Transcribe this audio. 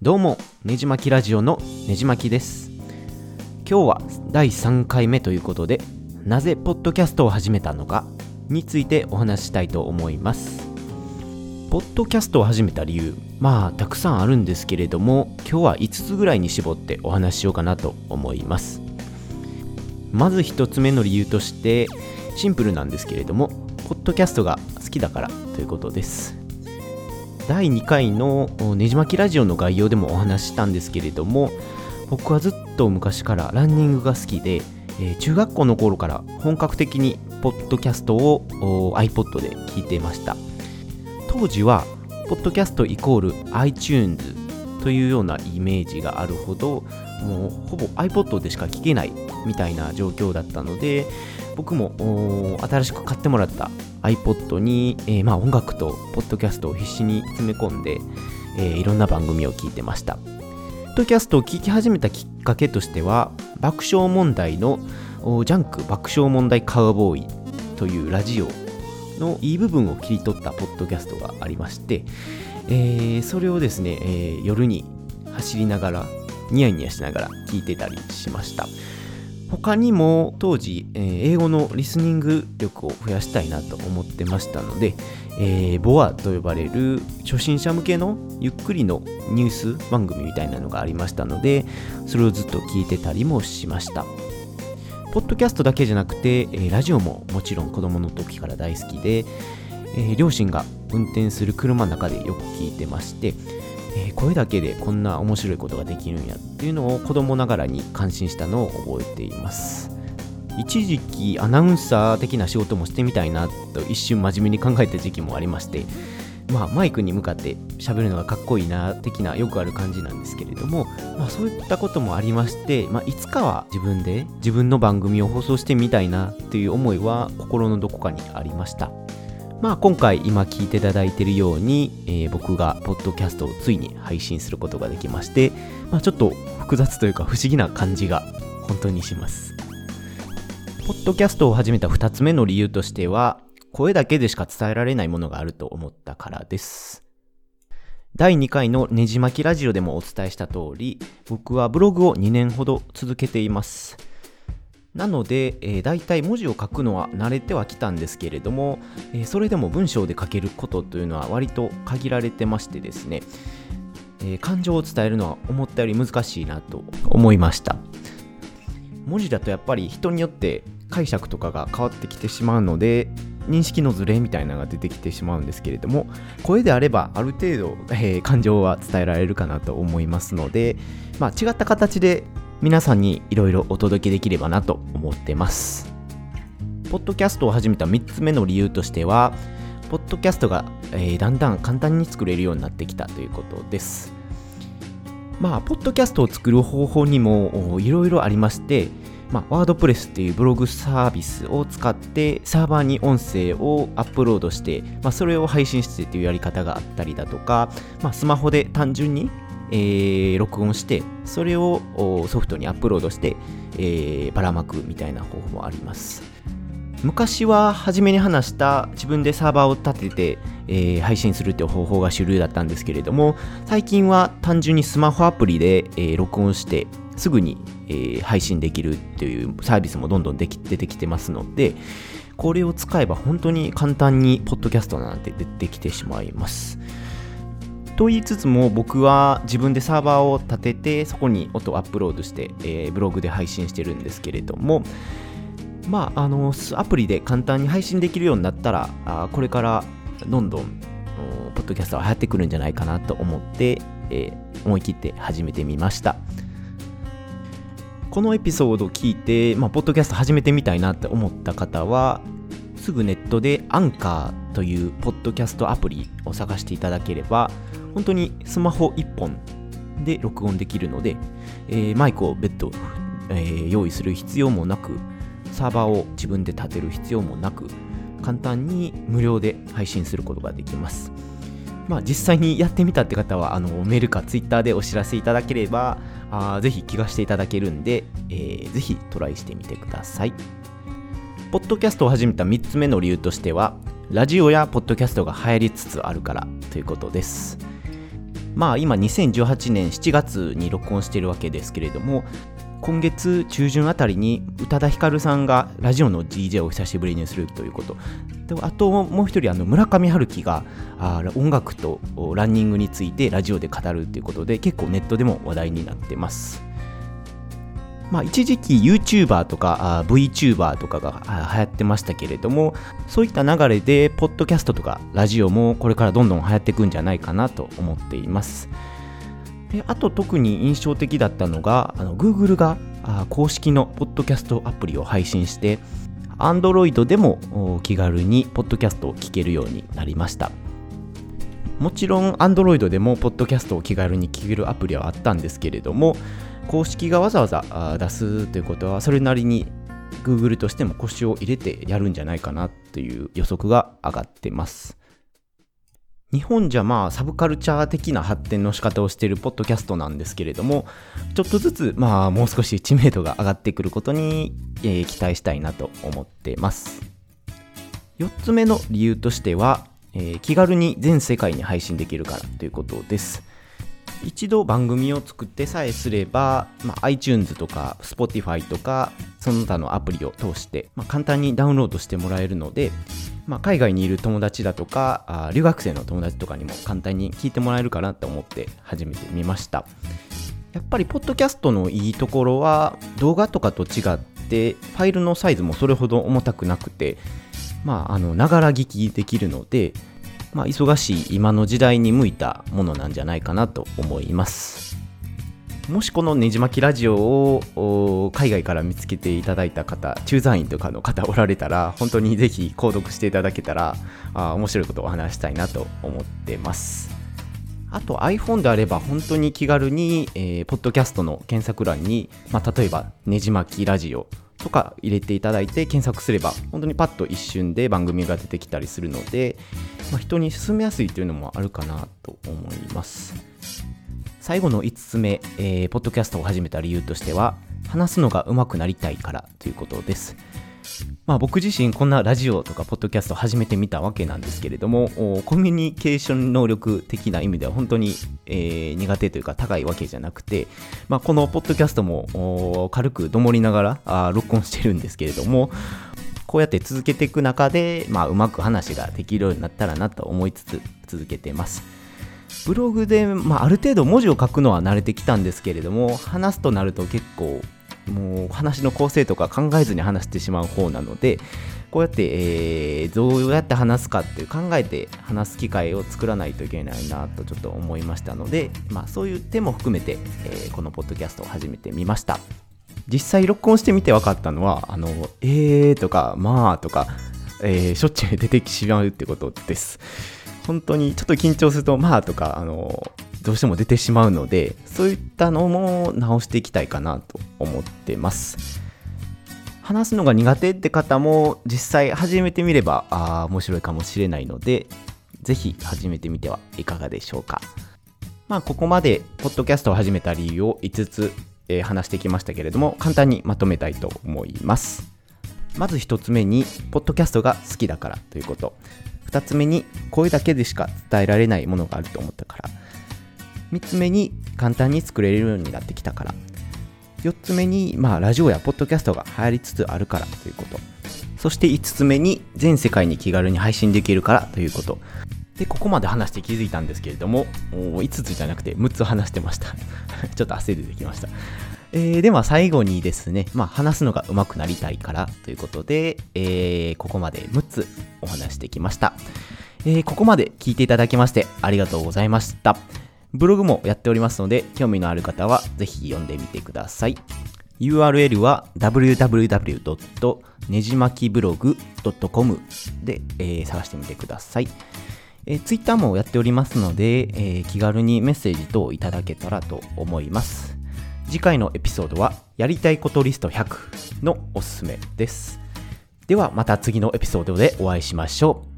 どうもねじまきラジオのねじまきです。今日は第3回目ということでなぜポッドキャストを始めたのかについてお話ししたいと思います。ポッドキャストを始めた理由まあたくさんあるんですけれども今日は5つぐらいに絞ってお話ししようかなと思います。まず1つ目の理由としてシンプルなんですけれどもポッドキャストが好きだからということです。第2回のねじまきラジオの概要でもお話したんですけれども僕はずっと昔からランニングが好きで、えー中学校の頃から本格的にポッドキャストを iPod で聞いていました。当時はポッドキャストイコール iTunes というようなイメージがあるほどもうほぼ iPod でしか聞けないみたいな状況だったので僕も新しく買ってもらった iPod に、えーまあ、音楽とポッドキャストを必死に詰め込んで、えーいろんな番組を聞いてました。ポッドキャストを聞き始めたきっかけとしては爆笑問題のジャンク爆笑問題カウボーイというラジオのいい部分を切り取ったポッドキャストがありまして、えーそれをですね、えー夜に走りながらニヤニヤしながら聞いてたりしました。他にも当時、えー英語のリスニング力を増やしたいなと思ってましたので、えーボアと呼ばれる初心者向けのゆっくりのニュース番組みたいなのがありましたのでそれをずっと聞いてたりもしました。ポッドキャストだけじゃなくて、えーラジオももちろん子供の時から大好きで、え両親が運転する車の中でよく聞いてまして、えー声だけでこんな面白いことができるんやっていうのを子供ながらに感心したのを覚えています。一時期アナウンサー的な仕事もしてみたいなと一瞬真面目に考えた時期もありましてまあマイクに向かって喋るのがかっこいいな的なよくある感じなんですけれども、まあ、そういったこともありまして、まあ、いつかは自分で自分の番組を放送してみたいなっていう思いは心のどこかにありました。まあ今回今聞いていただいているように、えー僕がポッドキャストをついに配信することができまして、まあ、ちょっと複雑というか不思議な感じが本当にします。ポッドキャストを始めた2つ目の理由としては声だけでしか伝えられないものがあると思ったからです。第2回のねじ巻きラジオでもお伝えした通り僕はブログを2年ほど続けています。なので、えー、大体文字を書くのは慣れてはきたんですけれども、えーそれでも文章で書けることというのは割と限られてましてですね、えー感情を伝えるのは思ったより難しいなと思いました。文字だとやっぱり人によって解釈とかが変わってきてしまうので認識のズレみたいなのが出てきてしまうんですけれども声であればある程度、えー感情は伝えられるかなと思いますので、まあ、違った形で皆さんにいろいろお届けできればなと思ってます。ポッドキャストを始めた3つ目の理由としてはポッドキャストが、えーだんだん簡単に作れるようになってきたということです。まあ、ポッドキャストを作る方法にもいろいろありまして、まあ、ワードプレスっていうブログサービスを使ってサーバーに音声をアップロードして、まあ、それを配信してっていうやり方があったりだとか、まあ、スマホで単純に、えー録音してそれをソフトにアップロードして、えーばらまくみたいな方法もあります。昔は初めに話した自分でサーバーを立てて、えー配信するっていう方法が主流だったんですけれども最近は単純にスマホアプリで、えー録音してすぐに、えー配信できるっていうサービスもどんどんでき出てきてますのでこれを使えば本当に簡単にポッドキャストなんて出てきてしまいます。と言いつつも僕は自分でサーバーを立ててそこに音をアップロードして、えーブログで配信してるんですけれどもまあ、あのアプリで簡単に配信できるようになったらあこれからどんどんポッドキャストは流行ってくるんじゃないかなと思って、えー思い切って始めてみました。このエピソードを聞いて、まあ、ポッドキャスト始めてみたいなって思った方はすぐネットでアンカーというポッドキャストアプリを探していただければ本当にスマホ1本で録音できるので、えーマイクを別途、えー用意する必要もなくサーバーを自分で立てる必要もなく簡単に無料で配信することができます。まあ実際にやってみたって方はあのメールかツイッターでお知らせいただければあぜひ気がしていただけるんで、えーぜひトライしてみてください。ポッドキャストを始めた3つ目の理由としてはラジオやポッドキャストが流行りつつあるからということです。まあ今2018年7月に録音しているわけですけれども今月中旬あたりに宇多田ヒカルさんがラジオの DJ を久しぶりにするということ。あともう一人村上春樹が音楽とランニングについてラジオで語るということで結構ネットでも話題になってます。まあ、一時期 YouTuber とか VTuber とかが流行ってましたけれどもそういった流れでポッドキャストとかラジオもこれからどんどん流行っていくんじゃないかなと思っています。であと特に印象的だったのがあの Google が公式のポッドキャストアプリを配信して Android でも気軽にポッドキャストを聞けるようになりました。もちろん Android でもポッドキャストを気軽に聞けるアプリはあったんですけれども公式がわざわざ出すということはそれなりに Google としても腰を入れてやるんじゃないかなという予測が上がってます。日本じゃまあサブカルチャー的な発展の仕方をしているポッドキャストなんですけれどもちょっとずつまあもう少し知名度が上がってくることに、えー、期待したいなと思ってます。4つ目の理由としては、えー、気軽に全世界に配信できるからということです。一度番組を作ってさえすれば、まあ、iTunes とか Spotify とかその他のアプリを通して、まあ、簡単にダウンロードしてもらえるので、まあ、海外にいる友達だとかあ留学生の友達とかにも簡単に聞いてもらえるかなと思って始めてみました。やっぱりポッドキャストのいいところは動画とかと違ってファイルのサイズもそれほど重たくなくてまあ、あのながら聞きできるのでまあ、忙しい今の時代に向いたものなんじゃないかなと思います。もしこのねじ巻きラジオを海外から見つけていただいた方、駐在員とかの方おられたら、本当にぜひ購読していただけたら、あ面白いことを話したいなと思ってます。あと iPhone であれば本当に気軽に、えー、ポッドキャストの検索欄に、まあ、例えばねじ巻きラジオとか入れていただいて検索すれば本当にパッと一瞬で番組が出てきたりするので、まあ、人に勧めやすいというのもあるかなと思います。最後の5つ目、えー、ポッドキャストを始めた理由としては話すのが上手くなりたいからということです。まあ、僕自身こんなラジオとかポッドキャストを始めてみたわけなんですけれどもコミュニケーション能力的な意味では本当に、えー、苦手というか高いわけじゃなくて、まあ、このポッドキャストも軽くどもりながらあ録音してるんですけれどもこうやって続けていく中で、まあ、うまく話ができるようになったらなと思いつつ続けてます。ブログで、まあ、ある程度文字を書くのは慣れてきたんですけれども話すとなると結構もう話の構成とか考えずに話してしまう方なのでこうやって、えー、どうやって話すかっていう考えて話す機会を作らないといけないなとちょっと思いましたので、まあ、そういう手も含めて、えー、このポッドキャストを始めてみました。実際録音してみて分かったのはあのえーとかまあとか、えー、しょっちゅう出てきてしまうってことです。本当にちょっと緊張するとまあとかあのどうしても出てしまうのでそういったのも直していきたいかなと思ってます。話すのが苦手って方も実際始めてみればあ面白いかもしれないのでぜひ始めてみてはいかがでしょうか。まあここまでポッドキャストを始めた理由を5つ、えー、話してきましたけれども簡単にまとめたいと思います。まず1つ目にポッドキャストが好きだからということ。2つ目に声だけでしか伝えられないものがあると思ったから。3つ目に簡単に作れるようになってきたから。4つ目に、まあ、ラジオやポッドキャストが流行りつつあるからということ。そして5つ目に全世界に気軽に配信できるからということ。でここまで話して気づいたんですけれども5つじゃなくて6つ話してました。ちょっと汗出てきました。えー、では最後にですね、まあ、話すのが上手くなりたいからということで、えー、ここまで6つお話してきました、えー、ここまで聞いていただきましてありがとうございました。ブログもやっておりますので、興味のある方はぜひ読んでみてください。URL は www. ねじまきブログ .com で、えー、探してみてください。えー、Twitter もやっておりますので、えー、気軽にメッセージ等いただけたらと思います。次回のエピソードは、やりたいことリスト100のおすすめです。ではまた次のエピソードでお会いしましょう。